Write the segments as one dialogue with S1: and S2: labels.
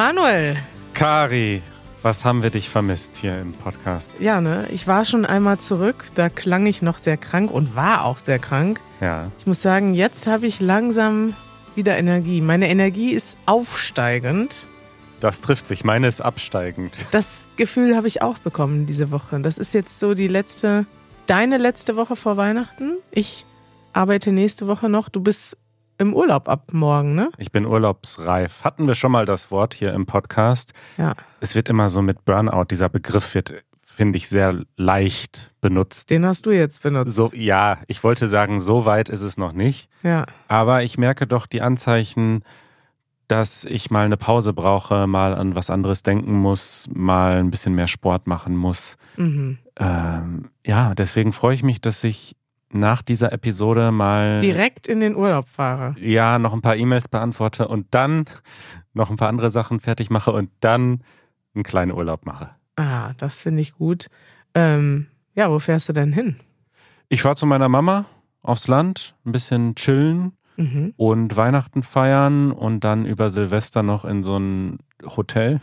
S1: Manuel.
S2: Kari, was haben wir dich vermisst hier im Podcast?
S1: Ja, ne? Ich war schon einmal zurück. Da klang ich noch sehr krank und war auch sehr krank.
S2: Ja.
S1: Ich muss sagen, jetzt habe ich langsam wieder Energie. Meine Energie ist aufsteigend.
S2: Das trifft sich. Meine ist absteigend.
S1: Das Gefühl habe ich auch bekommen diese Woche. Das ist jetzt so die letzte, deine letzte Woche vor Weihnachten. Ich arbeite nächste Woche noch. Du bist im Urlaub ab morgen, ne?
S2: Ich bin urlaubsreif. Hatten wir schon mal das Wort hier im Podcast?
S1: Ja.
S2: Es wird immer so mit Burnout, dieser Begriff wird, finde ich, sehr leicht benutzt.
S1: Den hast du jetzt benutzt.
S2: So, ja, ich wollte sagen, so weit ist es noch nicht.
S1: Ja.
S2: Aber ich merke doch die Anzeichen, dass ich mal eine Pause brauche, mal an was anderes denken muss, mal ein bisschen mehr Sport machen muss.
S1: Mhm.
S2: Ähm, ja, deswegen freue ich mich, dass ich nach dieser Episode mal
S1: Direkt in den Urlaub fahre.
S2: ja noch ein paar E-Mails beantworte und dann noch ein paar andere Sachen fertig mache und dann einen kleinen Urlaub mache.
S1: Ah, das finde ich gut. Ähm, ja, wo fährst du denn hin?
S2: Ich fahre zu meiner Mama aufs Land, ein bisschen chillen
S1: Mhm.
S2: und Weihnachten feiern und dann über Silvester noch in so ein Hotel.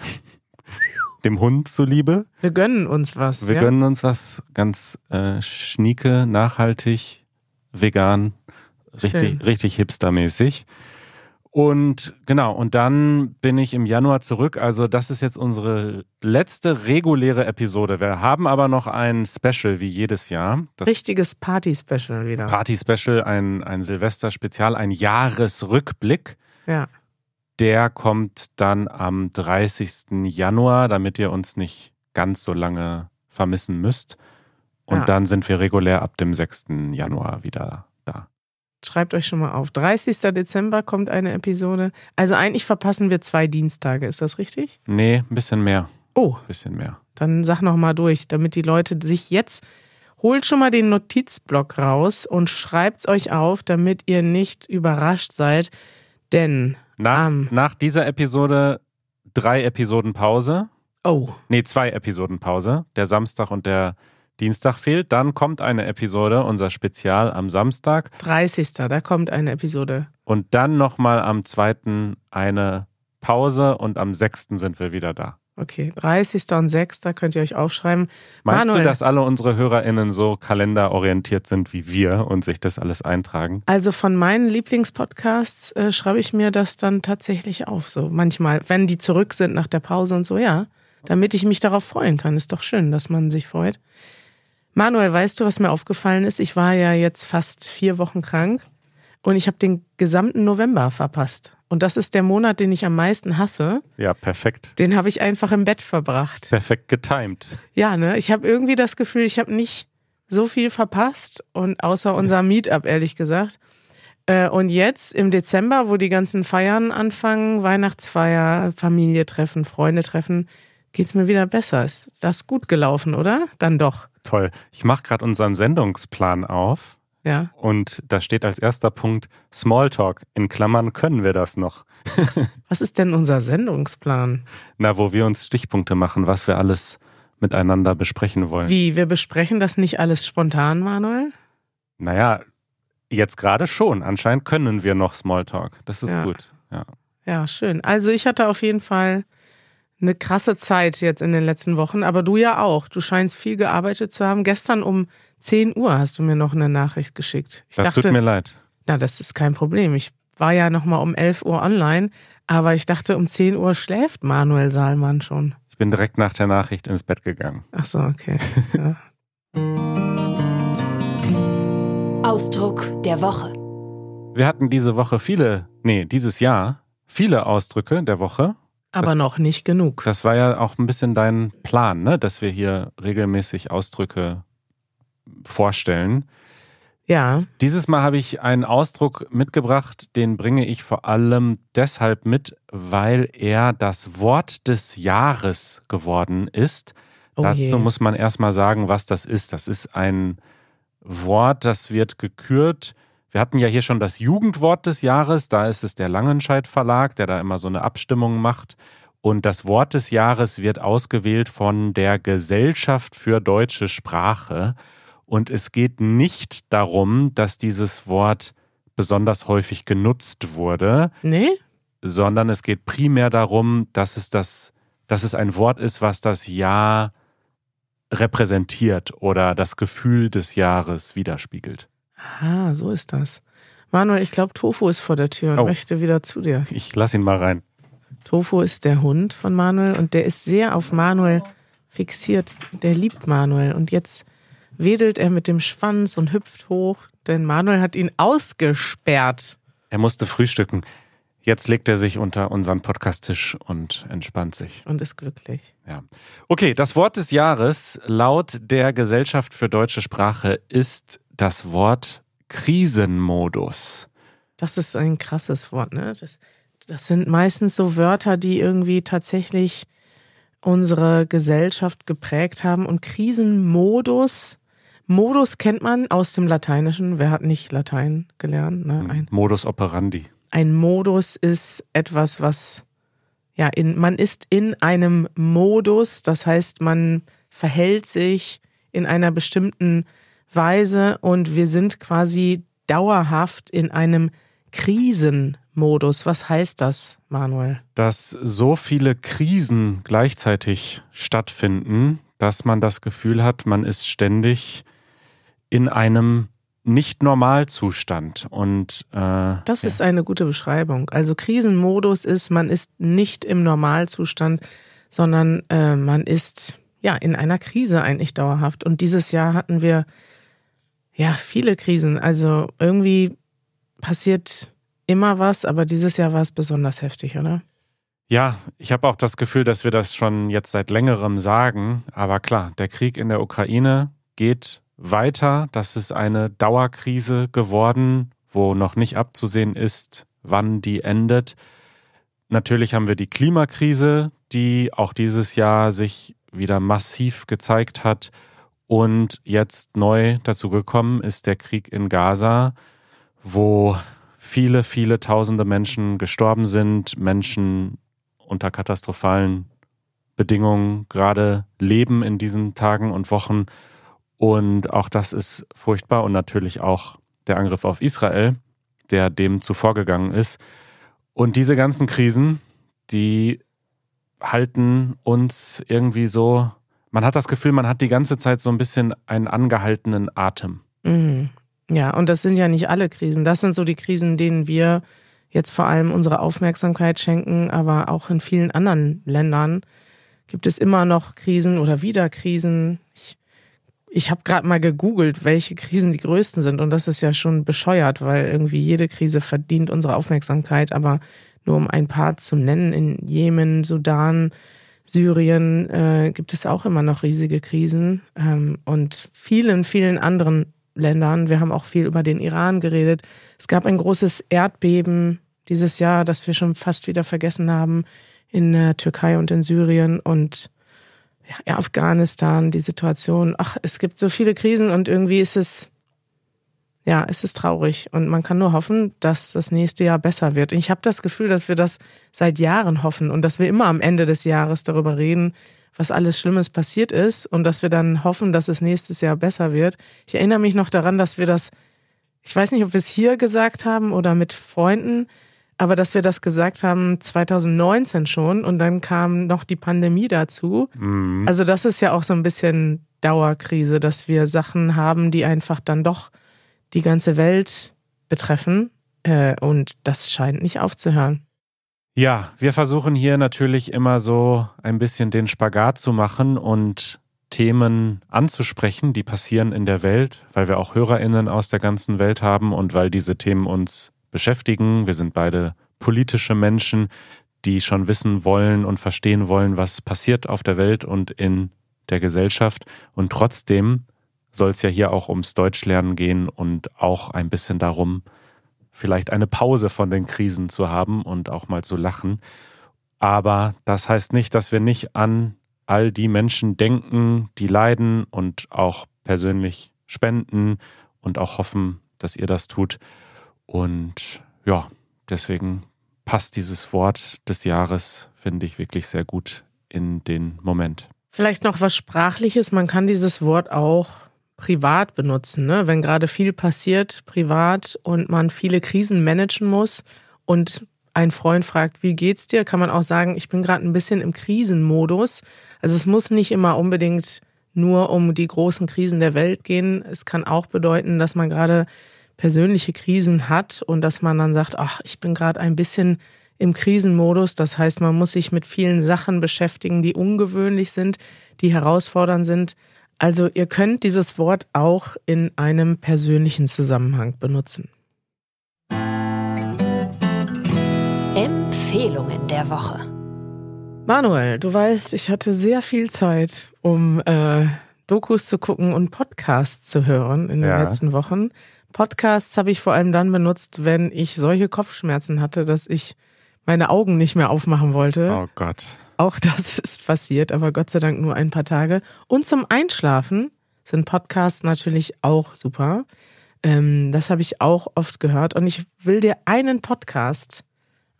S2: Dem Hund zuliebe.
S1: Wir gönnen uns was.
S2: Wir
S1: ja?
S2: gönnen uns was ganz äh, schnieke, nachhaltig, vegan, richtig,
S1: Schön.
S2: richtig hipstermäßig. Und genau, und dann bin ich im Januar zurück. Also, das ist jetzt unsere letzte reguläre Episode. Wir haben aber noch ein Special wie jedes Jahr. Das
S1: Richtiges Party-Special wieder.
S2: Party-Special, ein, ein Silvester-Spezial, ein Jahresrückblick.
S1: ja.
S2: Der kommt dann am 30. Januar, damit ihr uns nicht ganz so lange vermissen müsst. Und
S1: Ja.
S2: dann sind wir regulär ab dem 6. Januar wieder da.
S1: Schreibt euch schon mal auf. 30. Dezember kommt eine Episode. Also eigentlich verpassen wir zwei Dienstage. Ist das richtig?
S2: Nee, ein bisschen mehr.
S1: Oh,
S2: Ein bisschen mehr.
S1: dann sag noch mal durch, damit die Leute sich jetzt holt schon mal den Notizblock raus und schreibt's euch auf, damit ihr nicht überrascht seid, denn
S2: Nach,
S1: Am-
S2: nach dieser Episode drei Episoden Pause.
S1: oh,
S2: Nee, zwei Episoden Pause. Der Samstag und der Dienstag fehlt. Dann kommt eine Episode, unser Spezial am Samstag.
S1: 30. Da kommt eine Episode.
S2: Und dann nochmal am 2. eine Pause und am 6. sind wir wieder da.
S1: Okay, 30. und 6. könnt ihr euch aufschreiben.
S2: Meinst
S1: Manuel.
S2: du, dass alle unsere HörerInnen so kalenderorientiert sind wie wir und sich das alles eintragen?
S1: Also von meinen Lieblingspodcasts äh, schreibe ich mir das dann tatsächlich auf. So manchmal, wenn die zurück sind nach der Pause und so, ja. Damit ich mich darauf freuen kann. Ist doch schön, dass man sich freut. Manuel, weißt du, was mir aufgefallen ist? Ich war ja jetzt fast vier Wochen krank und ich habe den gesamten November verpasst. Und das ist der Monat, den ich am meisten hasse.
S2: Ja, perfekt.
S1: Den habe ich einfach im Bett verbracht.
S2: Perfekt getimed.
S1: Ja, ne? Ich habe irgendwie das Gefühl, ich habe nicht so viel verpasst und außer unser Meetup, ehrlich gesagt. Äh, Und jetzt im Dezember, wo die ganzen Feiern anfangen, Weihnachtsfeier, Familie treffen, Freunde treffen, geht's mir wieder besser. Ist das gut gelaufen, oder? Dann doch.
S2: Toll. Ich mache gerade unseren Sendungsplan auf
S1: Ja.
S2: und da steht als erster Punkt Smalltalk. In Klammern können wir das noch.
S1: Was ist denn unser Sendungsplan?
S2: Na, wo wir uns Stichpunkte machen, was wir alles miteinander besprechen wollen.
S1: Wie, wir besprechen das nicht alles spontan, Manuel?
S2: Naja, jetzt gerade schon. Anscheinend können wir noch Smalltalk. Das ist
S1: Ja.
S2: gut. Ja.
S1: Ja, schön. Also ich hatte auf jeden Fall eine krasse Zeit jetzt in den letzten Wochen, aber du ja auch. Du scheinst viel gearbeitet zu haben. Gestern um 10 Uhr hast du mir noch eine Nachricht geschickt. Ich
S2: Das
S1: dachte,
S2: tut mir leid.
S1: na, das ist kein Problem. Ich war ja noch mal um 11 Uhr online, aber ich dachte, um 10 Uhr schläft Manuel Saalmann schon.
S2: Ich bin direkt nach der Nachricht ins Bett gegangen.
S1: Ach so, okay. Ja.
S3: Ausdruck der Woche.
S2: Wir hatten diese Woche viele, nee, dieses Jahr viele Ausdrücke der Woche.
S1: Aber
S2: Das-
S1: noch nicht genug.
S2: Das war ja auch ein bisschen dein Plan, ne? dass wir hier regelmäßig Ausdrücke vorstellen.
S1: Ja,
S2: Dieses Mal habe ich einen Ausdruck mitgebracht, den bringe ich vor allem deshalb mit, weil er das Wort des Jahres geworden ist.
S1: Oh
S2: Dazu muss man erstmal sagen, was das ist. Das ist ein Wort, das wird gekürt. Wir hatten ja hier schon das Jugendwort des Jahres. Da ist es der Langenscheidt Verlag, der da immer so eine Abstimmung macht. Und das Wort des Jahres wird ausgewählt von der Gesellschaft für deutsche Sprache. Und es geht nicht darum, dass dieses Wort besonders häufig genutzt wurde,
S1: nee?
S2: sondern es geht primär darum, dass es das, dass es ein Wort ist, was das Jahr repräsentiert oder das Gefühl des Jahres widerspiegelt.
S1: Ah, so ist das. Manuel, ich glaube, Tofu ist vor der Tür und
S2: Oh.
S1: möchte wieder zu dir.
S2: Ich lass ihn mal rein.
S1: Tofu ist der Hund von Manuel und der ist sehr auf Manuel fixiert. Der liebt Manuel und jetzt wedelt er mit dem Schwanz und hüpft hoch, denn Manuel hat ihn ausgesperrt.
S2: Er musste frühstücken. Jetzt legt er sich unter unseren Podcasttisch und entspannt sich.
S1: und ist glücklich.
S2: Ja. Okay, das Wort des Jahres laut der Gesellschaft für deutsche Sprache ist das Wort Krisenmodus.
S1: Das ist ein krasses Wort, ne? Das, das sind meistens so Wörter, die irgendwie tatsächlich unsere Gesellschaft geprägt haben. Und Krisenmodus, Modus kennt man aus dem Lateinischen. Wer hat nicht Latein gelernt? Ne? Ein,
S2: Modus operandi.
S1: ein Modus ist etwas, was, ja, in, man ist in einem Modus, das heißt, man verhält sich in einer bestimmten Weise und wir sind quasi dauerhaft in einem Krisenmodus. Was heißt das, Manuel?
S2: Dass so viele Krisen gleichzeitig stattfinden, dass man das Gefühl hat, man ist ständig in einem Nicht-Normalzustand. Und äh,
S1: Das ist eine gute Beschreibung. Also Krisenmodus ist, man ist nicht im Normalzustand, sondern äh, man ist ja in einer Krise eigentlich dauerhaft. Und dieses Jahr hatten wir ja viele Krisen. Also irgendwie passiert immer was, aber dieses Jahr war es besonders heftig, oder?
S2: Ja, ich habe auch das Gefühl, dass wir das schon jetzt seit längerem sagen. Aber klar, der Krieg in der Ukraine geht weiter. Das ist eine Dauerkrise geworden, wo noch nicht abzusehen ist, wann die endet. Natürlich haben wir die Klimakrise, die auch dieses Jahr sich wieder massiv gezeigt hat. Und jetzt neu dazu gekommen ist der Krieg in Gaza, wo viele, viele tausende Menschen gestorben sind, Menschen unter katastrophalen Bedingungen gerade leben in diesen Tagen und Wochen. Und auch das ist furchtbar und natürlich auch der Angriff auf Israel, der dem zuvorgegangen ist. Und diese ganzen Krisen, die halten uns irgendwie so, man hat das Gefühl, man hat die ganze Zeit so ein bisschen einen angehaltenen Atem.
S1: Mhm. Ja, und das sind ja nicht alle Krisen. Das sind so die Krisen, denen wir jetzt vor allem unsere Aufmerksamkeit schenken, aber auch in vielen anderen Ländern gibt es immer noch Krisen oder wieder Krisen. Ich, habe gerade mal gegoogelt, welche Krisen die größten sind und das ist ja schon bescheuert, weil irgendwie jede Krise verdient unsere Aufmerksamkeit, aber nur um ein paar zu nennen, in Jemen, Sudan, Syrien äh, gibt es auch immer noch riesige Krisen ähm, und vielen, vielen anderen Ländern. Wir haben auch viel über den Iran geredet. Es gab ein großes Erdbeben dieses Jahr, das wir schon fast wieder vergessen haben in der Türkei und in Syrien und ja, Afghanistan, die Situation. Ach, es gibt so viele Krisen und irgendwie ist es, ja, es ist traurig und man kann nur hoffen, dass das nächste Jahr besser wird. Ich habe das Gefühl, dass wir das seit Jahren hoffen und dass wir immer am Ende des Jahres darüber reden, was alles Schlimmes passiert ist und dass wir dann hoffen, dass es nächstes Jahr besser wird. Ich erinnere mich noch daran, dass wir das, ich weiß nicht, ob wir es hier gesagt haben oder mit Freunden, aber dass wir das gesagt haben 2019 schon und dann kam noch die Pandemie dazu.
S2: Mhm.
S1: Also das ist ja auch so ein bisschen Dauerkrise, dass wir Sachen haben, die einfach dann doch die ganze Welt betreffen äh, und das scheint nicht aufzuhören.
S2: Ja, wir versuchen hier natürlich immer so ein bisschen den Spagat zu machen und Themen anzusprechen, die passieren in der Welt, weil wir auch Hörerinnen aus der ganzen Welt haben und weil diese Themen uns beschäftigen. Wir sind beide politische Menschen, die schon wissen wollen und verstehen wollen, was passiert auf der Welt und in der Gesellschaft. Und trotzdem soll es ja hier auch ums Deutschlernen gehen und auch ein bisschen darum, vielleicht eine Pause von den Krisen zu haben und auch mal zu lachen. Aber das heißt nicht, dass wir nicht an all die Menschen denken, die leiden und auch persönlich spenden und auch hoffen, dass ihr das tut. Und ja, deswegen passt dieses Wort des Jahres, finde ich, wirklich sehr gut in den Moment.
S1: Vielleicht noch was Sprachliches. Man kann dieses Wort auch privat benutzen, ne? wenn gerade viel passiert privat und man viele Krisen managen muss und ein Freund fragt, wie geht's dir, kann man auch sagen, ich bin gerade ein bisschen im Krisenmodus. Also es muss nicht immer unbedingt nur um die großen Krisen der Welt gehen. Es kann auch bedeuten, dass man gerade persönliche Krisen hat und dass man dann sagt, ach, ich bin gerade ein bisschen im Krisenmodus. Das heißt, man muss sich mit vielen Sachen beschäftigen, die ungewöhnlich sind, die herausfordernd sind. Also ihr könnt dieses Wort auch in einem persönlichen Zusammenhang benutzen.
S3: Empfehlungen der Woche.
S1: Manuel, du weißt, ich hatte sehr viel Zeit, um äh, Dokus zu gucken und Podcasts zu hören in den ja. letzten Wochen. Podcasts habe ich vor allem dann benutzt, wenn ich solche Kopfschmerzen hatte, dass ich meine Augen nicht mehr aufmachen wollte.
S2: Oh Gott.
S1: Auch das ist passiert, aber Gott sei Dank nur ein paar Tage. Und zum Einschlafen sind Podcasts natürlich auch super. Ähm, das habe ich auch oft gehört. Und ich will dir einen Podcast,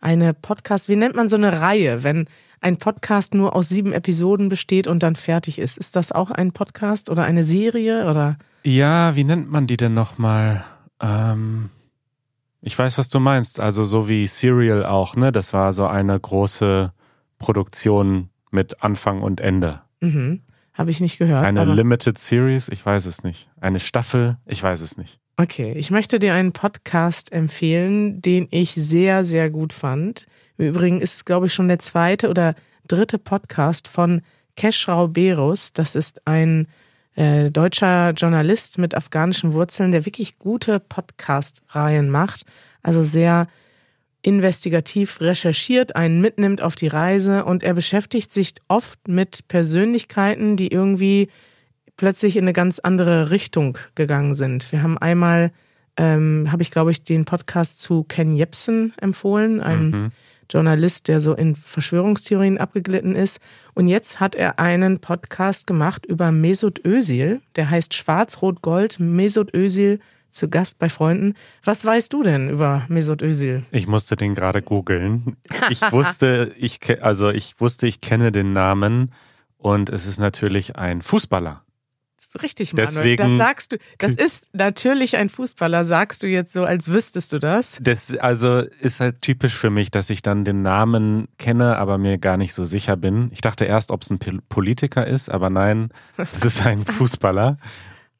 S1: eine Podcast, wie nennt man so eine Reihe, wenn ein Podcast nur aus sieben Episoden besteht und dann fertig ist. Ist das auch ein Podcast oder eine Serie oder?
S2: Ja, wie nennt man die denn nochmal? Ähm, ich weiß, was du meinst. Also so wie Serial auch, ne? Das war so eine große Produktion mit Anfang und Ende.
S1: Mhm. Habe ich nicht gehört.
S2: Eine Limited Series, ich weiß es nicht. Eine Staffel, ich weiß es nicht.
S1: Okay, ich möchte dir einen Podcast empfehlen, den ich sehr, sehr gut fand. Im Übrigen ist es, glaube ich, schon der zweite oder dritte Podcast von Keshrau Berus. Das ist ein äh, deutscher Journalist mit afghanischen Wurzeln, der wirklich gute Podcast-Reihen macht. Also sehr investigativ recherchiert, einen mitnimmt auf die Reise und er beschäftigt sich oft mit Persönlichkeiten, die irgendwie plötzlich in eine ganz andere Richtung gegangen sind. Wir haben einmal, ähm, habe ich glaube ich, den Podcast zu Ken Jebsen empfohlen, einem mhm. Journalist, der so in Verschwörungstheorien abgeglitten ist. Und jetzt hat er einen Podcast gemacht über Mesut Özil, der heißt Schwarz-Rot-Gold, Mesut Özil zu Gast bei Freunden. Was weißt du denn über Mesut Özil?
S2: Ich musste den gerade googeln. Ich wusste, ich also ich wusste, ich kenne den Namen und es ist natürlich ein Fußballer
S1: richtig, Manuel. Deswegen, das sagst du. Das ist natürlich ein Fußballer, sagst du jetzt so, als wüsstest du das.
S2: Das also ist halt typisch für mich, dass ich dann den Namen kenne, aber mir gar nicht so sicher bin. Ich dachte erst, ob es ein Politiker ist, aber nein, es ist ein Fußballer.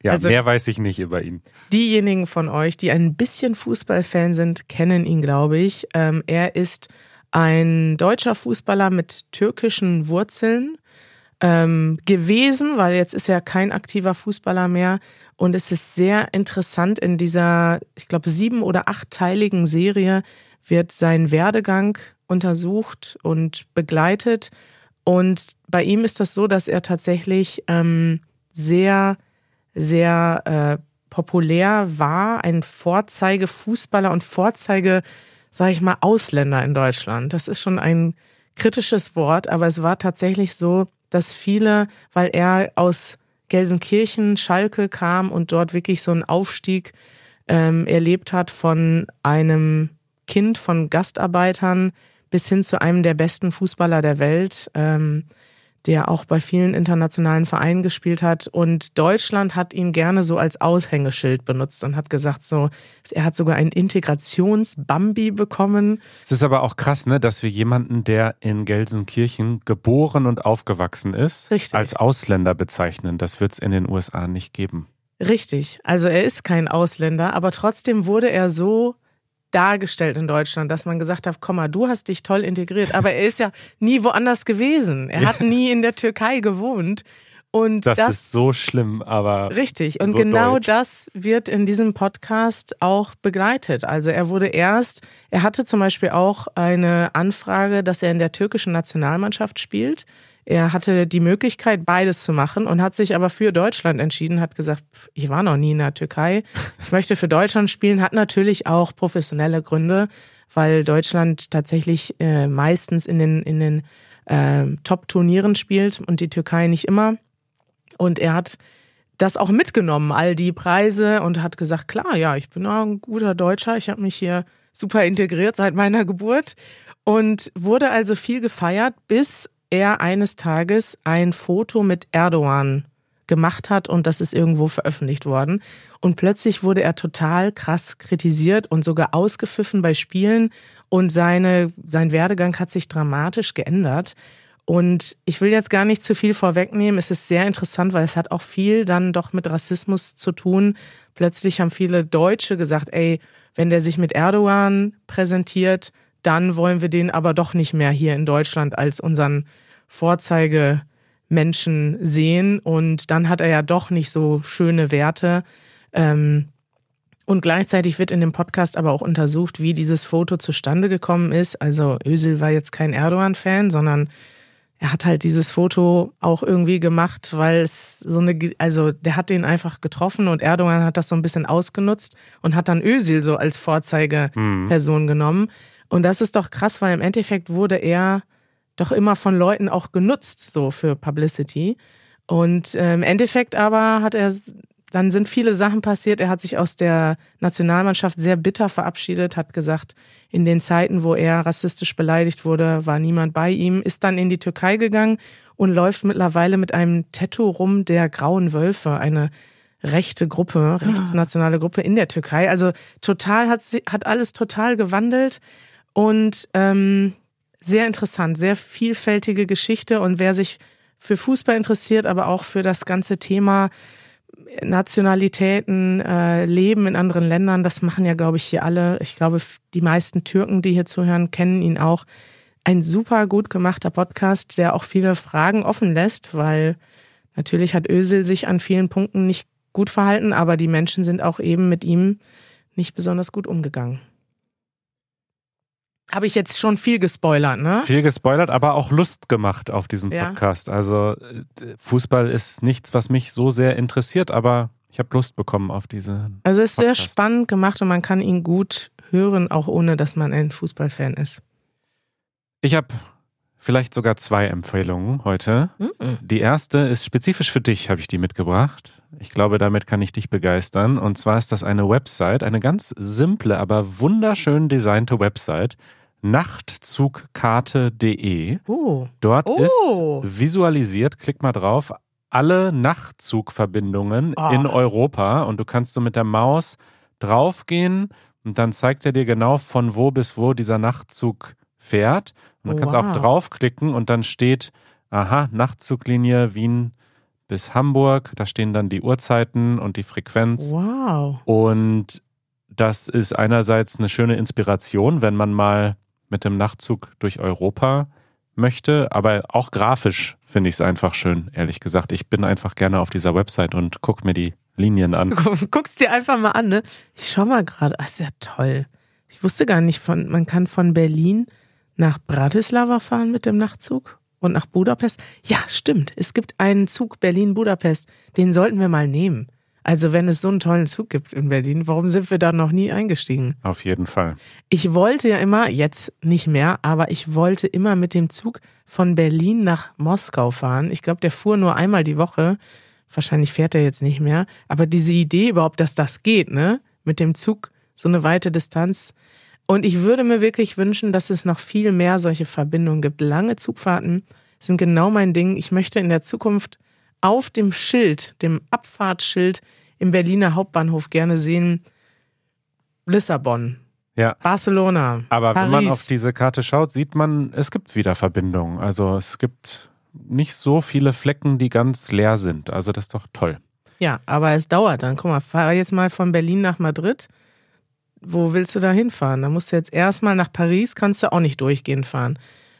S2: Ja, also mehr weiß ich nicht über ihn.
S1: Diejenigen von euch, die ein bisschen Fußballfan sind, kennen ihn, glaube ich. Ähm, er ist ein deutscher Fußballer mit türkischen Wurzeln ähm, gewesen, weil jetzt ist er kein aktiver Fußballer mehr. Und es ist sehr interessant in dieser, ich glaube, sieben- oder achtteiligen Serie wird sein Werdegang untersucht und begleitet. Und bei ihm ist das so, dass er tatsächlich ähm, sehr, sehr äh, populär war, ein Vorzeigefußballer und Vorzeige, sage ich mal, Ausländer in Deutschland. Das ist schon ein kritisches Wort, aber es war tatsächlich so, dass viele, weil er aus Gelsenkirchen, Schalke kam und dort wirklich so einen Aufstieg ähm, erlebt hat von einem Kind von Gastarbeitern bis hin zu einem der besten Fußballer der Welt. Ähm, der auch bei vielen internationalen Vereinen gespielt hat. Und Deutschland hat ihn gerne so als Aushängeschild benutzt und hat gesagt, so, er hat sogar ein Integrationsbambi bekommen.
S2: Es ist aber auch krass, ne, dass wir jemanden, der in Gelsenkirchen geboren und aufgewachsen ist, Richtig. als Ausländer bezeichnen. Das wird es in den USA nicht geben.
S1: Richtig. Also er ist kein Ausländer, aber trotzdem wurde er so dargestellt in Deutschland, dass man gesagt hat, komm mal, du hast dich toll integriert, aber er ist ja nie woanders gewesen. Er hat nie in der Türkei gewohnt. Und
S2: das, das, ist so schlimm, aber.
S1: Richtig. Und
S2: so
S1: genau
S2: deutsch.
S1: das wird in diesem Podcast auch begleitet. Also er wurde erst, er hatte zum Beispiel auch eine Anfrage, dass er in der türkischen Nationalmannschaft spielt. Er hatte die Möglichkeit, beides zu machen und hat sich aber für Deutschland entschieden, hat gesagt, ich war noch nie in der Türkei, ich möchte für Deutschland spielen, hat natürlich auch professionelle Gründe, weil Deutschland tatsächlich äh, meistens in den, in den äh, Top-Turnieren spielt und die Türkei nicht immer. Und er hat das auch mitgenommen, all die Preise und hat gesagt, klar, ja, ich bin auch ein guter Deutscher, ich habe mich hier super integriert seit meiner Geburt. Und wurde also viel gefeiert, bis er eines Tages ein Foto mit Erdogan gemacht hat und das ist irgendwo veröffentlicht worden. Und plötzlich wurde er total krass kritisiert und sogar ausgepfiffen bei Spielen und seine, sein Werdegang hat sich dramatisch geändert. Und ich will jetzt gar nicht zu viel vorwegnehmen. Es ist sehr interessant, weil es hat auch viel dann doch mit Rassismus zu tun. Plötzlich haben viele Deutsche gesagt, ey, wenn der sich mit Erdogan präsentiert, dann wollen wir den aber doch nicht mehr hier in Deutschland als unseren Vorzeigemenschen sehen. Und dann hat er ja doch nicht so schöne Werte. Ähm, und gleichzeitig wird in dem Podcast aber auch untersucht, wie dieses Foto zustande gekommen ist. Also Özil war jetzt kein Erdogan-Fan, sondern er hat halt dieses Foto auch irgendwie gemacht, weil es so eine, also der hat den einfach getroffen und Erdogan hat das so ein bisschen ausgenutzt und hat dann Özil so als Vorzeigeperson mhm. genommen. Und das ist doch krass, weil im Endeffekt wurde er doch immer von Leuten auch genutzt, so für Publicity. Und äh, im Endeffekt aber hat er, dann sind viele Sachen passiert. Er hat sich aus der Nationalmannschaft sehr bitter verabschiedet, hat gesagt, in den Zeiten, wo er rassistisch beleidigt wurde, war niemand bei ihm, ist dann in die Türkei gegangen und läuft mittlerweile mit einem Tattoo rum der Grauen Wölfe, eine rechte Gruppe, rechtsnationale Gruppe in der Türkei. Also total hat, hat alles total gewandelt. Und ähm, sehr interessant, sehr vielfältige Geschichte. Und wer sich für Fußball interessiert, aber auch für das ganze Thema Nationalitäten, äh, Leben in anderen Ländern, das machen ja, glaube ich, hier alle. Ich glaube, die meisten Türken, die hier zuhören, kennen ihn auch. Ein super gut gemachter Podcast, der auch viele Fragen offen lässt, weil natürlich hat Ösel sich an vielen Punkten nicht gut verhalten, aber die Menschen sind auch eben mit ihm nicht besonders gut umgegangen. Habe ich jetzt schon viel gespoilert, ne?
S2: Viel gespoilert, aber auch Lust gemacht auf diesen Podcast. Ja. Also Fußball ist nichts, was mich so sehr interessiert, aber ich habe Lust bekommen auf diese.
S1: Also es ist Podcast. sehr spannend gemacht und man kann ihn gut hören, auch ohne dass man ein Fußballfan ist.
S2: Ich habe vielleicht sogar zwei Empfehlungen heute. Mhm. Die erste ist spezifisch für dich, habe ich die mitgebracht. Ich glaube, damit kann ich dich begeistern. Und zwar ist das eine Website, eine ganz simple, aber wunderschön designte Website nachtzugkarte.de.
S1: Oh.
S2: Dort oh. ist visualisiert, klick mal drauf, alle Nachtzugverbindungen oh. in Europa und du kannst so mit der Maus draufgehen und dann zeigt er dir genau von wo bis wo dieser Nachtzug fährt. Und du kannst wow. auch draufklicken und dann steht, aha, Nachtzuglinie Wien bis Hamburg. Da stehen dann die Uhrzeiten und die Frequenz.
S1: Wow.
S2: Und das ist einerseits eine schöne Inspiration, wenn man mal mit dem Nachtzug durch Europa möchte, aber auch grafisch finde ich es einfach schön, ehrlich gesagt. Ich bin einfach gerne auf dieser Website und gucke mir die Linien an.
S1: Guckst dir einfach mal an, ne? Ich schau mal gerade, ach, ist ja toll. Ich wusste gar nicht von, man kann von Berlin nach Bratislava fahren mit dem Nachtzug und nach Budapest. Ja, stimmt. Es gibt einen Zug Berlin-Budapest. Den sollten wir mal nehmen. Also wenn es so einen tollen Zug gibt in Berlin, warum sind wir da noch nie eingestiegen?
S2: Auf jeden Fall.
S1: Ich wollte ja immer, jetzt nicht mehr, aber ich wollte immer mit dem Zug von Berlin nach Moskau fahren. Ich glaube, der fuhr nur einmal die Woche. Wahrscheinlich fährt er jetzt nicht mehr. Aber diese Idee überhaupt, dass das geht, ne? Mit dem Zug so eine weite Distanz. Und ich würde mir wirklich wünschen, dass es noch viel mehr solche Verbindungen gibt. Lange Zugfahrten sind genau mein Ding. Ich möchte in der Zukunft auf dem Schild, dem Abfahrtsschild im Berliner Hauptbahnhof gerne sehen. Lissabon.
S2: Ja.
S1: Barcelona.
S2: Aber
S1: Paris.
S2: wenn man auf diese Karte schaut, sieht man, es gibt wieder Verbindungen. Also es gibt nicht so viele Flecken, die ganz leer sind. Also das ist doch toll.
S1: Ja, aber es dauert dann. Guck mal, fahr jetzt mal von Berlin nach Madrid. Wo willst du da hinfahren? Da musst du jetzt erstmal nach Paris, kannst du auch nicht durchgehend fahren.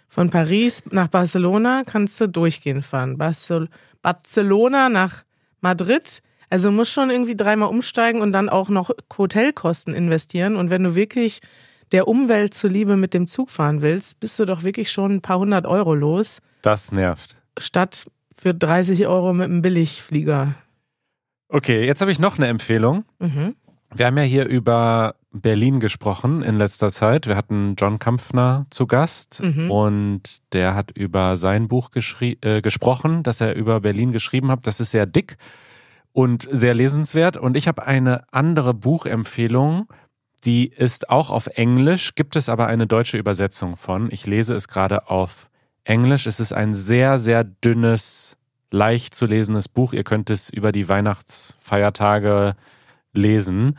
S1: Von Paris nach Barcelona kannst du durchgehend fahren. Barcel Barcelona nach Madrid also musst schon irgendwie dreimal umsteigen und dann auch noch Hotelkosten investieren. Und wenn du wirklich der Umwelt zuliebe mit dem Zug fahren willst, bist du doch wirklich schon ein paar hundert Euro los.
S2: Das nervt.
S1: Statt für 30 Euro mit einem Billigflieger.
S2: Okay, jetzt habe ich noch eine Empfehlung. Mhm. Wir haben ja hier über Berlin gesprochen in letzter Zeit. Wir hatten John Kampfner zu Gast mhm. und der hat über sein Buch äh, gesprochen, das er über Berlin geschrieben hat. Das ist sehr dick und sehr lesenswert. Und ich habe eine andere Buchempfehlung, die ist auch auf Englisch, gibt es aber eine deutsche Übersetzung von. Ich lese es gerade auf Englisch. Es ist ein sehr, sehr dünnes leicht zu lesendes Buch. Ihr könnt es über die Weihnachtsfeiertage lesen.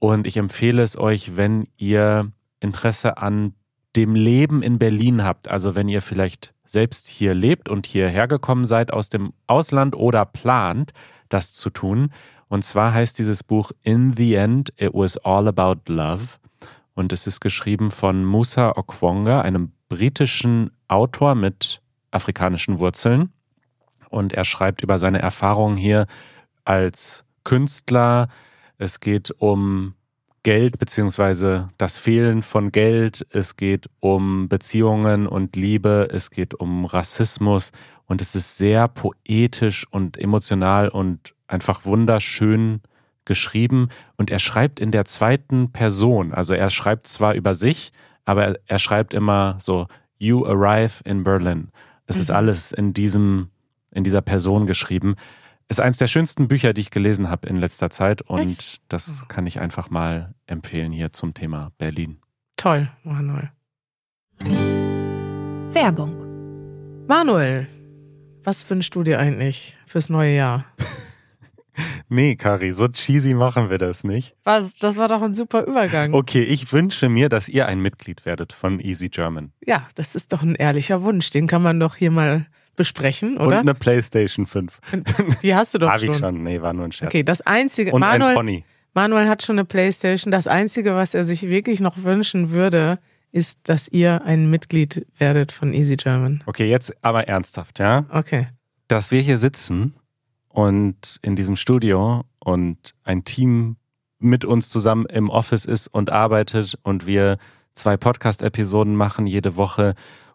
S2: Und ich empfehle es euch, wenn ihr Interesse an dem Leben in Berlin habt. Also wenn ihr vielleicht selbst hier lebt und hierher gekommen seid aus dem Ausland oder plant, das zu tun. Und zwar heißt dieses Buch In the End, It Was All About Love. Und es ist geschrieben von Musa Okwonga, einem britischen Autor mit afrikanischen Wurzeln. Und er schreibt über seine Erfahrungen hier als Künstler. Es geht um Geld beziehungsweise das Fehlen von Geld. Es geht um Beziehungen und Liebe. Es geht um Rassismus. Und es ist sehr poetisch und emotional und einfach wunderschön geschrieben. Und er schreibt in der zweiten Person. Also er schreibt zwar über sich, aber er, schreibt immer so, You arrive in Berlin. Es mhm. ist alles in diesem, in dieser Person geschrieben. Ist eins der schönsten Bücher, die ich gelesen habe in letzter Zeit und Echt? das kann ich einfach mal empfehlen hier zum Thema Berlin.
S1: Toll, Manuel.
S3: Werbung.
S1: Manuel, was wünschst du dir eigentlich fürs neue Jahr?
S2: nee, Kari, so cheesy machen wir das nicht.
S1: Was? Das war doch ein super Übergang.
S2: Okay, ich wünsche mir, dass ihr ein Mitglied werdet von Easy German.
S1: Ja, das ist doch ein ehrlicher Wunsch. Den kann man doch hier mal besprechen, oder?
S2: Und eine Playstation 5.
S1: Die hast du doch
S2: Hab
S1: schon.
S2: ich schon. Nee, war nur ein Scherz.
S1: Okay, das Einzige.
S2: Und
S1: Manuel,
S2: ein Pony.
S1: Manuel hat schon eine Playstation. Das Einzige, was er sich wirklich noch wünschen würde, ist, dass ihr ein Mitglied werdet von Easy German.
S2: Okay, jetzt aber ernsthaft, ja?
S1: Okay.
S2: Dass wir hier sitzen und in diesem Studio und ein Team mit uns zusammen im Office ist und arbeitet und wir zwei Podcast-Episoden machen jede Woche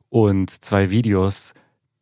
S2: und zwei Videos,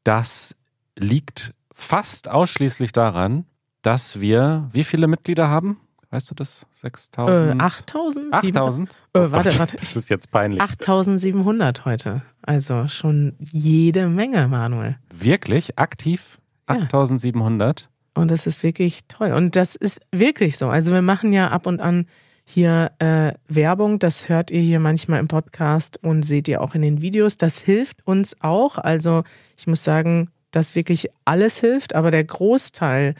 S2: das liegt fast ausschließlich daran, dass wir wie viele Mitglieder haben? Weißt du das? 6000?
S1: Äh, 8000?
S2: 8000?
S1: Äh, warte,
S2: Oh Gott,
S1: warte.
S2: Das ist jetzt peinlich.
S1: 8700 heute. Also schon jede Menge, Manuel.
S2: Wirklich? Aktiv?
S1: Ja.
S2: 8700?
S1: Und das ist wirklich toll. Und das ist wirklich so. Also wir machen ja ab und an hier äh, Werbung. Das hört ihr hier manchmal im Podcast und seht ihr auch in den Videos. Das hilft uns auch. Also ich muss sagen, dass wirklich alles hilft, aber der Großteil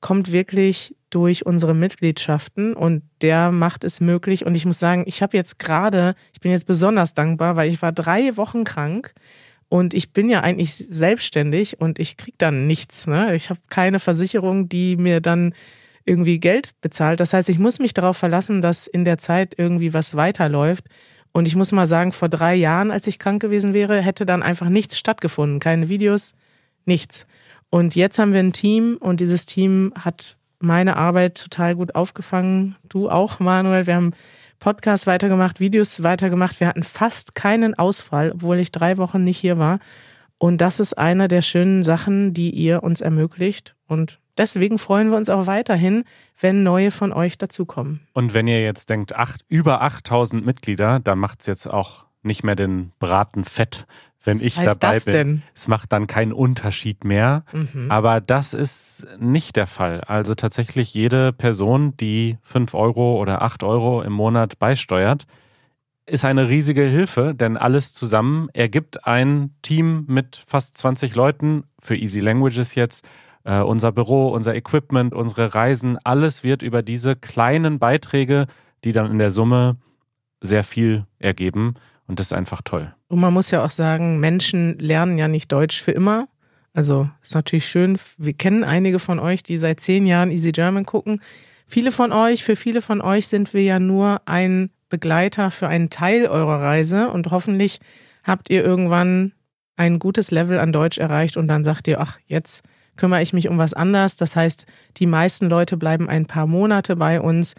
S1: kommt wirklich durch unsere Mitgliedschaften und der macht es möglich. Und ich muss sagen, ich habe jetzt gerade, ich bin jetzt besonders dankbar, weil ich war drei Wochen krank und ich bin ja eigentlich selbstständig und ich kriege dann nichts. Ne? Ich habe keine Versicherung, die mir dann irgendwie Geld bezahlt. Das heißt, ich muss mich darauf verlassen, dass in der Zeit irgendwie was weiterläuft. Und ich muss mal sagen, vor drei Jahren, als ich krank gewesen wäre, hätte dann einfach nichts stattgefunden. Keine Videos, nichts. Und jetzt haben wir ein Team und dieses Team hat meine Arbeit total gut aufgefangen. Du auch, Manuel. Wir haben Podcasts weitergemacht, Videos weitergemacht. Wir hatten fast keinen Ausfall, obwohl ich drei Wochen nicht hier war. Und das ist eine der schönen Sachen, die ihr uns ermöglicht. Und deswegen freuen wir uns auch weiterhin, wenn neue von euch dazukommen.
S2: Und wenn ihr jetzt denkt, acht, über 8000 Mitglieder, da macht es jetzt auch nicht mehr den Braten fett, wenn
S1: Was
S2: ich
S1: heißt
S2: dabei
S1: das
S2: bin.
S1: denn?
S2: Es macht dann keinen Unterschied mehr.
S1: Mhm.
S2: Aber das ist nicht der Fall. Also tatsächlich jede Person, die 5 Euro oder 8 Euro im Monat beisteuert, ist eine riesige Hilfe, denn alles zusammen ergibt ein Team mit fast 20 Leuten für Easy Languages jetzt. Äh, unser Büro, unser Equipment, unsere Reisen, alles wird über diese kleinen Beiträge, die dann in der Summe sehr viel ergeben. Und das ist einfach toll.
S1: Und man muss ja auch sagen, Menschen lernen ja nicht Deutsch für immer. Also ist natürlich schön. Wir kennen einige von euch, die seit zehn Jahren Easy German gucken. Viele von euch, für viele von euch sind wir ja nur ein Begleiter für einen Teil eurer Reise und hoffentlich habt ihr irgendwann ein gutes Level an Deutsch erreicht und dann sagt ihr, ach, jetzt kümmere ich mich um was anderes. Das heißt, die meisten Leute bleiben ein paar Monate bei uns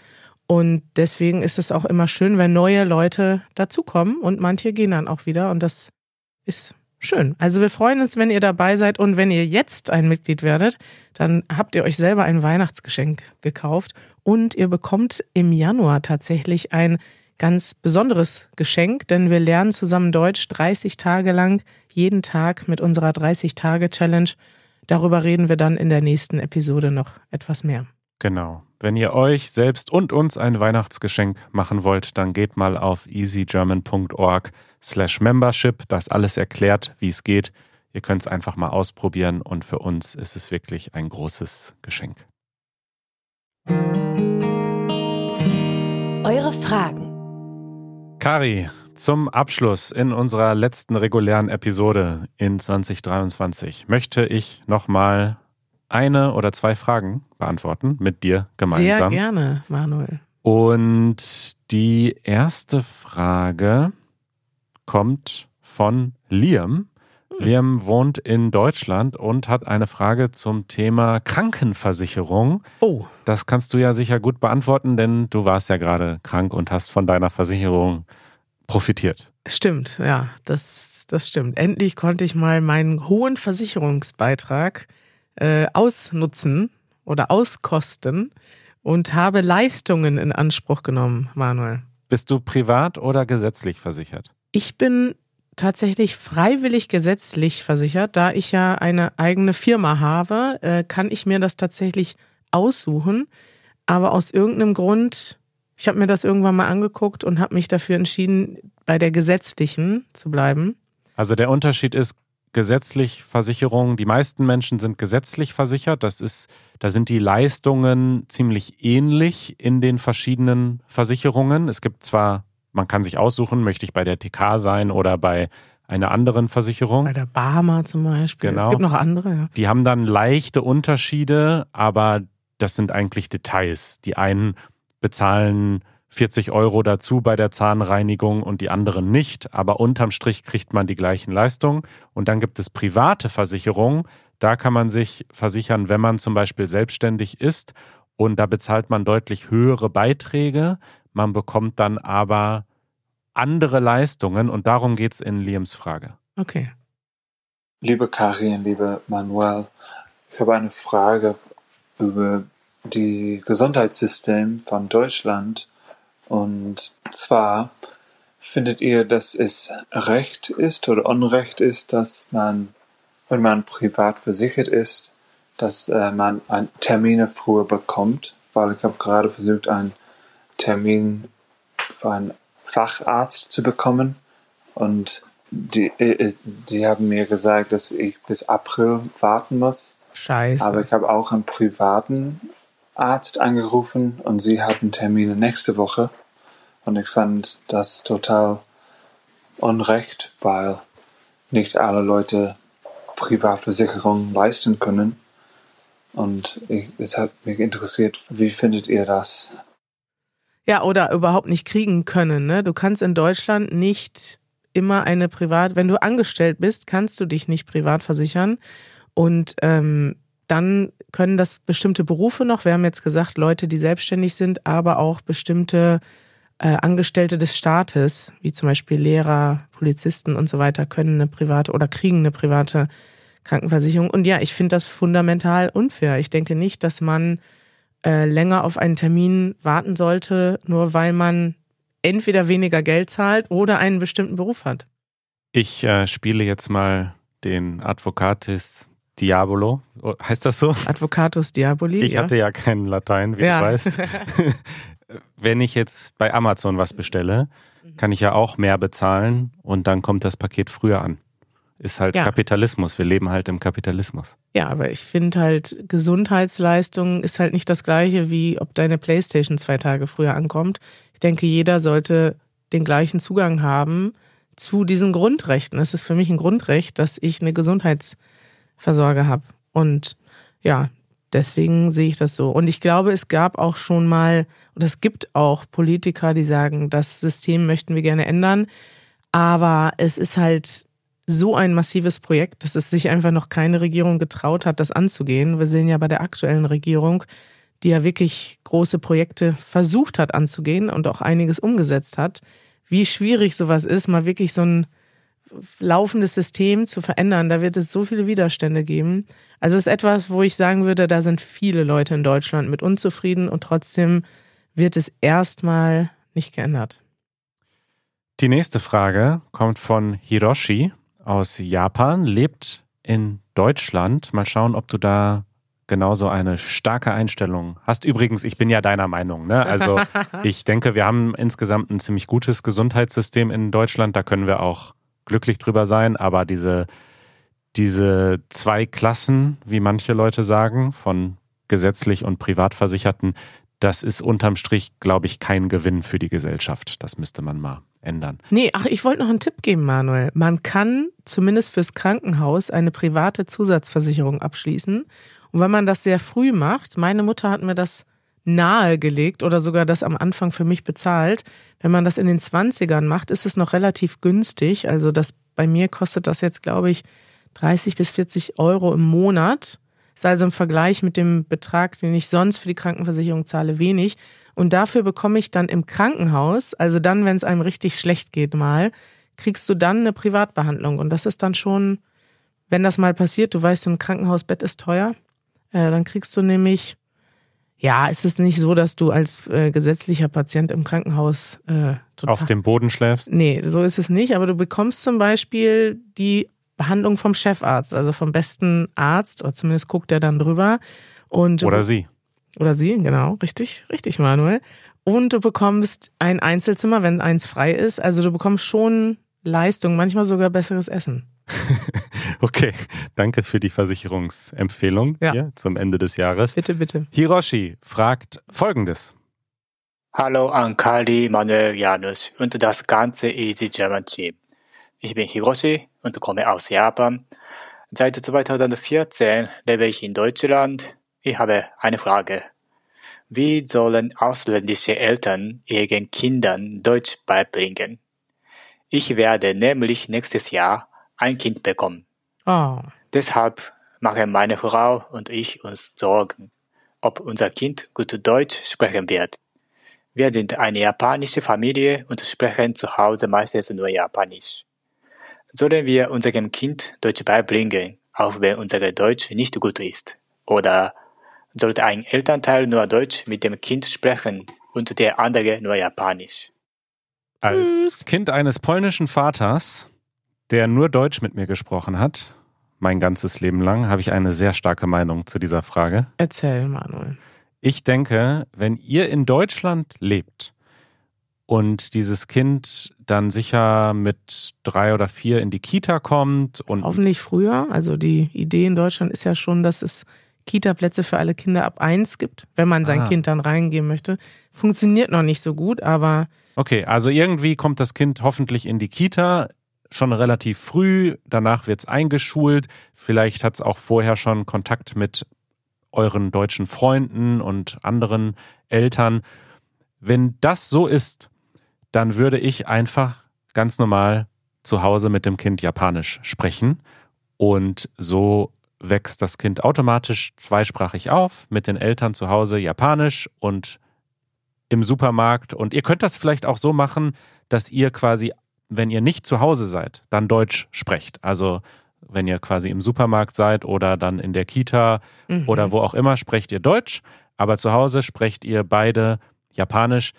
S1: und deswegen ist es auch immer schön, wenn neue Leute dazukommen und manche gehen dann auch wieder und das ist schön. Also wir freuen uns, wenn ihr dabei seid und wenn ihr jetzt ein Mitglied werdet, dann habt ihr euch selber ein Weihnachtsgeschenk gekauft und ihr bekommt im Januar tatsächlich ein ganz besonderes Geschenk, denn wir lernen zusammen Deutsch 30 Tage lang, jeden Tag mit unserer 30-Tage-Challenge. Darüber reden wir dann in der nächsten Episode noch etwas mehr.
S2: Genau. Wenn ihr euch selbst und uns ein Weihnachtsgeschenk machen wollt, dann geht mal auf easygerman.org slash membership. Da ist alles erklärt, wie es geht. Ihr könnt es einfach mal ausprobieren und für uns ist es wirklich ein großes Geschenk.
S3: Eure Fragen.
S2: Kari, zum Abschluss in unserer letzten regulären Episode in 2023 möchte ich nochmal eine oder zwei Fragen beantworten mit dir gemeinsam.
S1: Sehr gerne, Manuel.
S2: Und die erste Frage kommt von Liam. Hm. Liam wohnt in Deutschland und hat eine Frage zum Thema Krankenversicherung.
S1: Oh.
S2: Das kannst du ja sicher gut beantworten, denn du warst ja gerade krank und hast von deiner Versicherung profitiert.
S1: Stimmt, ja, das, das stimmt. Endlich konnte ich mal meinen hohen Versicherungsbeitrag äh, ausnutzen oder auskosten und habe Leistungen in Anspruch genommen, Manuel.
S2: Bist du privat oder gesetzlich versichert?
S1: Ich bin tatsächlich freiwillig gesetzlich versichert. Da ich ja eine eigene Firma habe, äh, kann ich mir das tatsächlich aussuchen. Aber aus irgendeinem Grund, ich habe mir das irgendwann mal angeguckt und habe mich dafür entschieden, bei der gesetzlichen zu bleiben.
S2: Also der Unterschied ist, gesetzlich Versicherungen, die meisten Menschen sind gesetzlich versichert. Das ist, da sind die Leistungen ziemlich ähnlich in den verschiedenen Versicherungen. Es gibt zwar man kann sich aussuchen, möchte ich bei der TK sein oder bei einer anderen Versicherung.
S1: Bei der Barmer zum Beispiel.
S2: Genau.
S1: Es gibt noch andere. Ja.
S2: Die haben dann leichte Unterschiede, aber das sind eigentlich Details. Die einen bezahlen 40 Euro dazu bei der Zahnreinigung und die anderen nicht, aber unterm Strich kriegt man die gleichen Leistungen. Und dann gibt es private Versicherungen. Da kann man sich versichern, wenn man zum Beispiel selbstständig ist und da bezahlt man deutlich höhere Beiträge, man bekommt dann aber andere Leistungen und darum geht es in Liams Frage.
S1: Okay.
S4: Liebe Karin, liebe Manuel, ich habe eine Frage über die Gesundheitssystem von Deutschland und zwar findet ihr, dass es Recht ist oder Unrecht ist, dass man, wenn man privat versichert ist, dass äh, man Termine früher bekommt, weil ich habe gerade versucht, einen Termin für einen Facharzt zu bekommen. Und die, äh, die haben mir gesagt, dass ich bis April warten muss.
S1: Scheiße.
S4: Aber ich habe auch einen privaten Arzt angerufen und sie hatten Termine nächste Woche. Und ich fand das total unrecht, weil nicht alle Leute Privatversicherungen leisten können. Und ich, es hat mich interessiert, wie findet ihr das?
S1: Ja, oder überhaupt nicht kriegen können. Ne? Du kannst in Deutschland nicht immer eine Privat, wenn du angestellt bist, kannst du dich nicht privat versichern. Und ähm, dann können das bestimmte Berufe noch, wir haben jetzt gesagt, Leute, die selbstständig sind, aber auch bestimmte äh, Angestellte des Staates, wie zum Beispiel Lehrer, Polizisten und so weiter, können eine private oder kriegen eine private Krankenversicherung. Und ja, ich finde das fundamental unfair. Ich denke nicht, dass man äh, länger auf einen Termin warten sollte, nur weil man entweder weniger Geld zahlt oder einen bestimmten Beruf hat.
S2: Ich äh, spiele jetzt mal den Advocatus Diabolo. Oh, heißt das so?
S1: Advocatus Diaboli.
S2: Ich
S1: ja.
S2: hatte ja keinen Latein, wie
S1: Ja.
S2: du weißt. Wenn ich jetzt bei Amazon was bestelle, kann ich ja auch mehr bezahlen und dann kommt das Paket früher an. Ist halt
S1: Ja.
S2: Kapitalismus. Wir leben halt im Kapitalismus.
S1: Ja, aber ich finde halt, Gesundheitsleistung ist halt nicht das gleiche, wie ob deine Playstation zwei Tage früher ankommt. Ich denke, jeder sollte den gleichen Zugang haben zu diesen Grundrechten. Es ist für mich ein Grundrecht, dass ich eine Gesundheitsversorge habe. Und ja, deswegen sehe ich das so. Und ich glaube, es gab auch schon mal, und es gibt auch Politiker, die sagen, das System möchten wir gerne ändern. Aber es ist halt so ein massives Projekt, dass es sich einfach noch keine Regierung getraut hat, das anzugehen. Wir sehen ja bei der aktuellen Regierung, die ja wirklich große Projekte versucht hat anzugehen und auch einiges umgesetzt hat, wie schwierig sowas ist, mal wirklich so ein laufendes System zu verändern. Da wird es so viele Widerstände geben. Also es ist etwas, wo ich sagen würde, da sind viele Leute in Deutschland mit unzufrieden und trotzdem wird es erstmal nicht geändert.
S2: Die nächste Frage kommt von Hiroshi aus Japan, lebt in Deutschland. Mal schauen, ob du da genauso eine starke Einstellung hast. Übrigens, ich bin ja deiner Meinung. Ne? Also ich denke, wir haben insgesamt ein ziemlich gutes Gesundheitssystem in Deutschland. Da können wir auch glücklich drüber sein. Aber diese, diese zwei Klassen, wie manche Leute sagen, von gesetzlich und Privatversicherten, das ist unterm Strich, glaube ich, kein Gewinn für die Gesellschaft. Das müsste man mal ändern.
S1: Nee, ach, ich wollte noch einen Tipp geben, Manuel. Man kann zumindest fürs Krankenhaus eine private Zusatzversicherung abschließen. Und wenn man das sehr früh macht, meine Mutter hat mir das nahegelegt oder sogar das am Anfang für mich bezahlt. Wenn man das in den 20ern macht, ist es noch relativ günstig. Also das bei mir kostet das jetzt, glaube ich, 30 bis 40 Euro im Monat. Ist also im Vergleich mit dem Betrag, den ich sonst für die Krankenversicherung zahle, wenig. Und dafür bekomme ich dann im Krankenhaus, also dann, wenn es einem richtig schlecht geht mal, kriegst du dann eine Privatbehandlung. Und das ist dann schon, wenn das mal passiert, du weißt, ein Krankenhausbett ist teuer, äh, dann kriegst du nämlich, ja, ist es nicht so, dass du als äh, gesetzlicher Patient im Krankenhaus äh,
S2: total, auf dem Boden schläfst?
S1: Nee, so ist es nicht. Aber du bekommst zum Beispiel die Behandlung vom Chefarzt, also vom besten Arzt, oder zumindest guckt er dann drüber. Und
S2: oder sie.
S1: Oder sie, genau, richtig, richtig, Manuel. Und du bekommst ein Einzelzimmer, wenn eins frei ist. Also du bekommst schon Leistung, manchmal sogar besseres Essen.
S2: okay, danke für die Versicherungsempfehlung ja. hier zum Ende des Jahres.
S1: Bitte, bitte.
S2: Hiroshi fragt folgendes.
S5: Hallo an Kali, Manuel, Janus und das ganze Easy German Team. Ich bin Hiroshi und komme aus Japan. Seit 2014 lebe ich in Deutschland. Ich habe eine Frage. Wie sollen ausländische Eltern ihren Kindern Deutsch beibringen? Ich werde nämlich nächstes Jahr ein Kind bekommen.
S1: Oh.
S5: Deshalb machen meine Frau und ich uns Sorgen, ob unser Kind gut Deutsch sprechen wird. Wir sind eine japanische Familie und sprechen zu Hause meistens nur Japanisch. Sollen wir unserem Kind Deutsch beibringen, auch wenn unser Deutsch nicht gut ist? Oder sollte ein Elternteil nur Deutsch mit dem Kind sprechen und der andere nur Japanisch?
S2: Als Kind eines polnischen Vaters, der nur Deutsch mit mir gesprochen hat, mein ganzes Leben lang, habe ich eine sehr starke Meinung zu dieser Frage.
S1: Erzähl, Manuel.
S2: Ich denke, wenn ihr in Deutschland lebt und dieses Kind dann sicher mit drei oder vier in die Kita kommt und.
S1: Hoffentlich früher. Also die Idee in Deutschland ist ja schon, dass es Kita-Plätze für alle Kinder ab eins gibt, wenn man sein ah. Kind dann reingehen möchte. Funktioniert noch nicht so gut, aber.
S2: Okay, also irgendwie kommt das Kind hoffentlich in die Kita schon relativ früh, danach wird es eingeschult, vielleicht hat es auch vorher schon Kontakt mit euren deutschen Freunden und anderen Eltern. Wenn das so ist, dann würde ich einfach ganz normal zu Hause mit dem Kind Japanisch sprechen. Und so wächst das Kind automatisch zweisprachig auf, mit den Eltern zu Hause Japanisch und im Supermarkt. Und ihr könnt das vielleicht auch so machen, dass ihr quasi, wenn ihr nicht zu Hause seid, dann Deutsch sprecht. Also wenn ihr quasi im Supermarkt seid oder dann in der Kita mhm. oder wo auch immer, sprecht ihr Deutsch. Aber zu Hause sprecht ihr beide Japanisch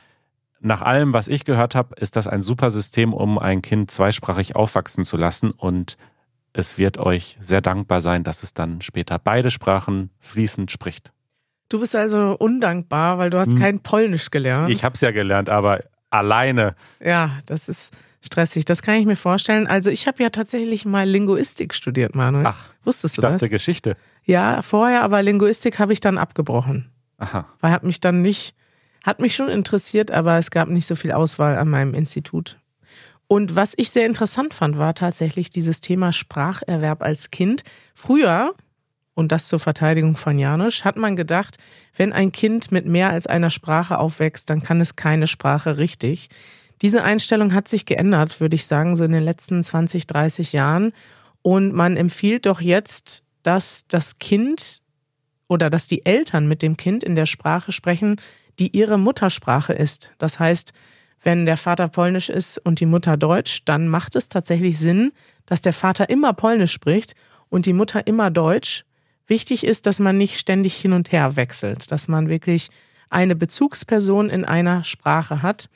S2: nach allem, was ich gehört habe, ist das ein super System, um ein Kind zweisprachig aufwachsen zu lassen und es wird euch sehr dankbar sein, dass es dann später beide Sprachen fließend spricht.
S1: Du bist also undankbar, weil du hast hm. kein Polnisch gelernt.
S2: Ich habe es ja gelernt, aber alleine.
S1: Ja, das ist stressig. Das kann ich mir vorstellen. Also ich habe ja tatsächlich mal Linguistik studiert, Manuel.
S2: Ach,
S1: wusstest du
S2: ich dachte
S1: das?
S2: Geschichte.
S1: Ja, vorher, aber Linguistik habe ich dann abgebrochen.
S2: Aha.
S1: Weil hat mich dann nicht hat mich schon interessiert, aber es gab nicht so viel Auswahl an meinem Institut. Und was ich sehr interessant fand, war tatsächlich dieses Thema Spracherwerb als Kind. Früher, und das zur Verteidigung von Janusz, hat man gedacht, wenn ein Kind mit mehr als einer Sprache aufwächst, dann kann es keine Sprache richtig. Diese Einstellung hat sich geändert, würde ich sagen, so in den letzten 20, 30 Jahren. Und man empfiehlt doch jetzt, dass das Kind oder dass die Eltern mit dem Kind in der Sprache sprechen, die ihre Muttersprache ist. Das heißt, wenn der Vater polnisch ist und die Mutter deutsch, dann macht es tatsächlich Sinn, dass der Vater immer polnisch spricht und die Mutter immer deutsch. Wichtig ist, dass man nicht ständig hin und her wechselt, dass man wirklich eine Bezugsperson in einer Sprache hat.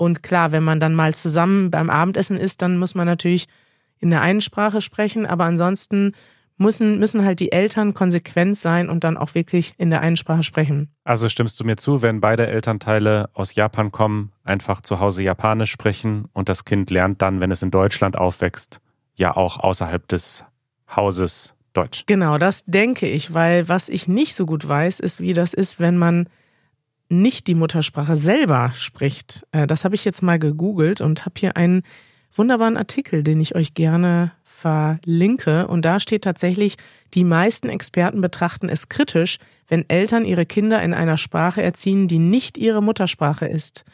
S1: Und klar, wenn man dann mal zusammen beim Abendessen ist, dann muss man natürlich in der einen Sprache sprechen, aber ansonsten müssen, müssen halt die Eltern konsequent sein und dann auch wirklich in der einen Sprache sprechen.
S2: Also stimmst du mir zu, wenn beide Elternteile aus Japan kommen, einfach zu Hause Japanisch sprechen und das Kind lernt dann, wenn es in Deutschland aufwächst, ja auch außerhalb des Hauses Deutsch.
S1: Genau, das denke ich, weil was ich nicht so gut weiß, ist, wie das ist, wenn man nicht die Muttersprache selber spricht. Äh, das habe ich jetzt mal gegoogelt und habe hier einen wunderbaren Artikel, den ich euch gerne verlinke. Und da steht tatsächlich, die meisten Experten betrachten es kritisch, wenn Eltern ihre Kinder in einer Sprache erziehen, die nicht ihre Muttersprache ist.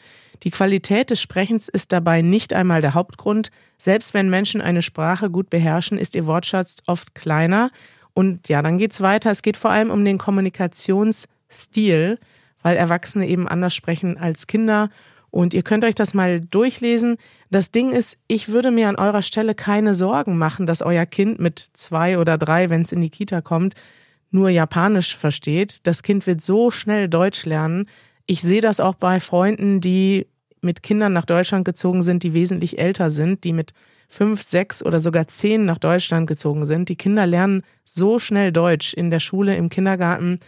S1: Die Qualität des Sprechens ist dabei nicht einmal der Hauptgrund. Selbst wenn Menschen eine Sprache gut beherrschen, ist ihr Wortschatz oft kleiner. Und ja, dann geht's weiter. Es geht vor allem um den Kommunikationsstil, weil Erwachsene eben anders sprechen als Kinder. Und ihr könnt euch das mal durchlesen. Das Ding ist, ich würde mir an eurer Stelle keine Sorgen machen, dass euer Kind mit zwei oder drei, wenn es in die Kita kommt, nur Japanisch versteht. Das Kind wird so schnell Deutsch lernen. Ich sehe das auch bei Freunden, die mit Kindern nach Deutschland gezogen sind, die wesentlich älter sind, die mit fünf, sechs oder sogar zehn nach Deutschland gezogen sind. Die Kinder lernen so schnell Deutsch in der Schule, im Kindergarten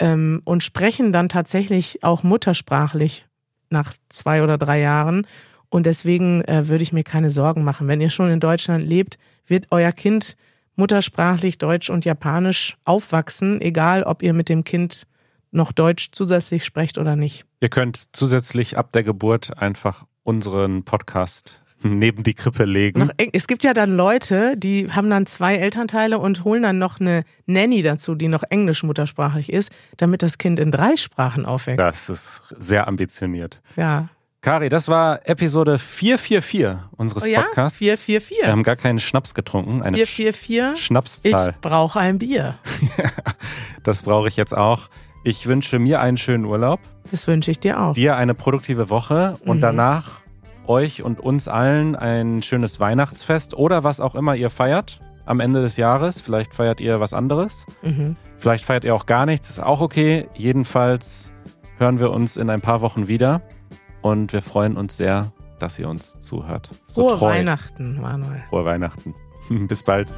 S1: ähm, und sprechen dann tatsächlich auch muttersprachlich nach zwei oder drei Jahren. Und deswegen äh, würde ich mir keine Sorgen machen. Wenn ihr schon in Deutschland lebt, wird euer Kind muttersprachlich Deutsch und Japanisch aufwachsen, egal ob ihr mit dem Kind noch Deutsch zusätzlich sprecht oder nicht.
S2: Ihr könnt zusätzlich ab der Geburt einfach unseren Podcast neben die Krippe legen.
S1: Noch, es gibt ja dann Leute, die haben dann zwei Elternteile und holen dann noch eine Nanny dazu, die noch englisch muttersprachlich ist, damit das Kind in drei Sprachen aufwächst.
S2: Das ist sehr ambitioniert.
S1: Ja.
S2: Kari, das war Episode 444 unseres
S1: Oh ja?
S2: Podcasts.
S1: 444.
S2: Wir haben gar keinen Schnaps getrunken, eine
S1: 444.
S2: Sch Schnapszahl.
S1: Ich brauche ein Bier.
S2: Das brauche ich jetzt auch. Ich wünsche mir einen schönen Urlaub,
S1: Das wünsche ich dir auch.
S2: dir eine produktive Woche und
S1: Mhm.
S2: danach euch und uns allen ein schönes Weihnachtsfest oder was auch immer ihr feiert am Ende des Jahres. Vielleicht feiert ihr was anderes.
S1: Mhm.
S2: Vielleicht feiert ihr auch gar nichts, ist auch okay. Jedenfalls hören wir uns in ein paar Wochen wieder und wir freuen uns sehr, dass ihr uns zuhört. So
S1: Frohe
S2: treu.
S1: Weihnachten, Manuel.
S2: Frohe Weihnachten. Bis bald.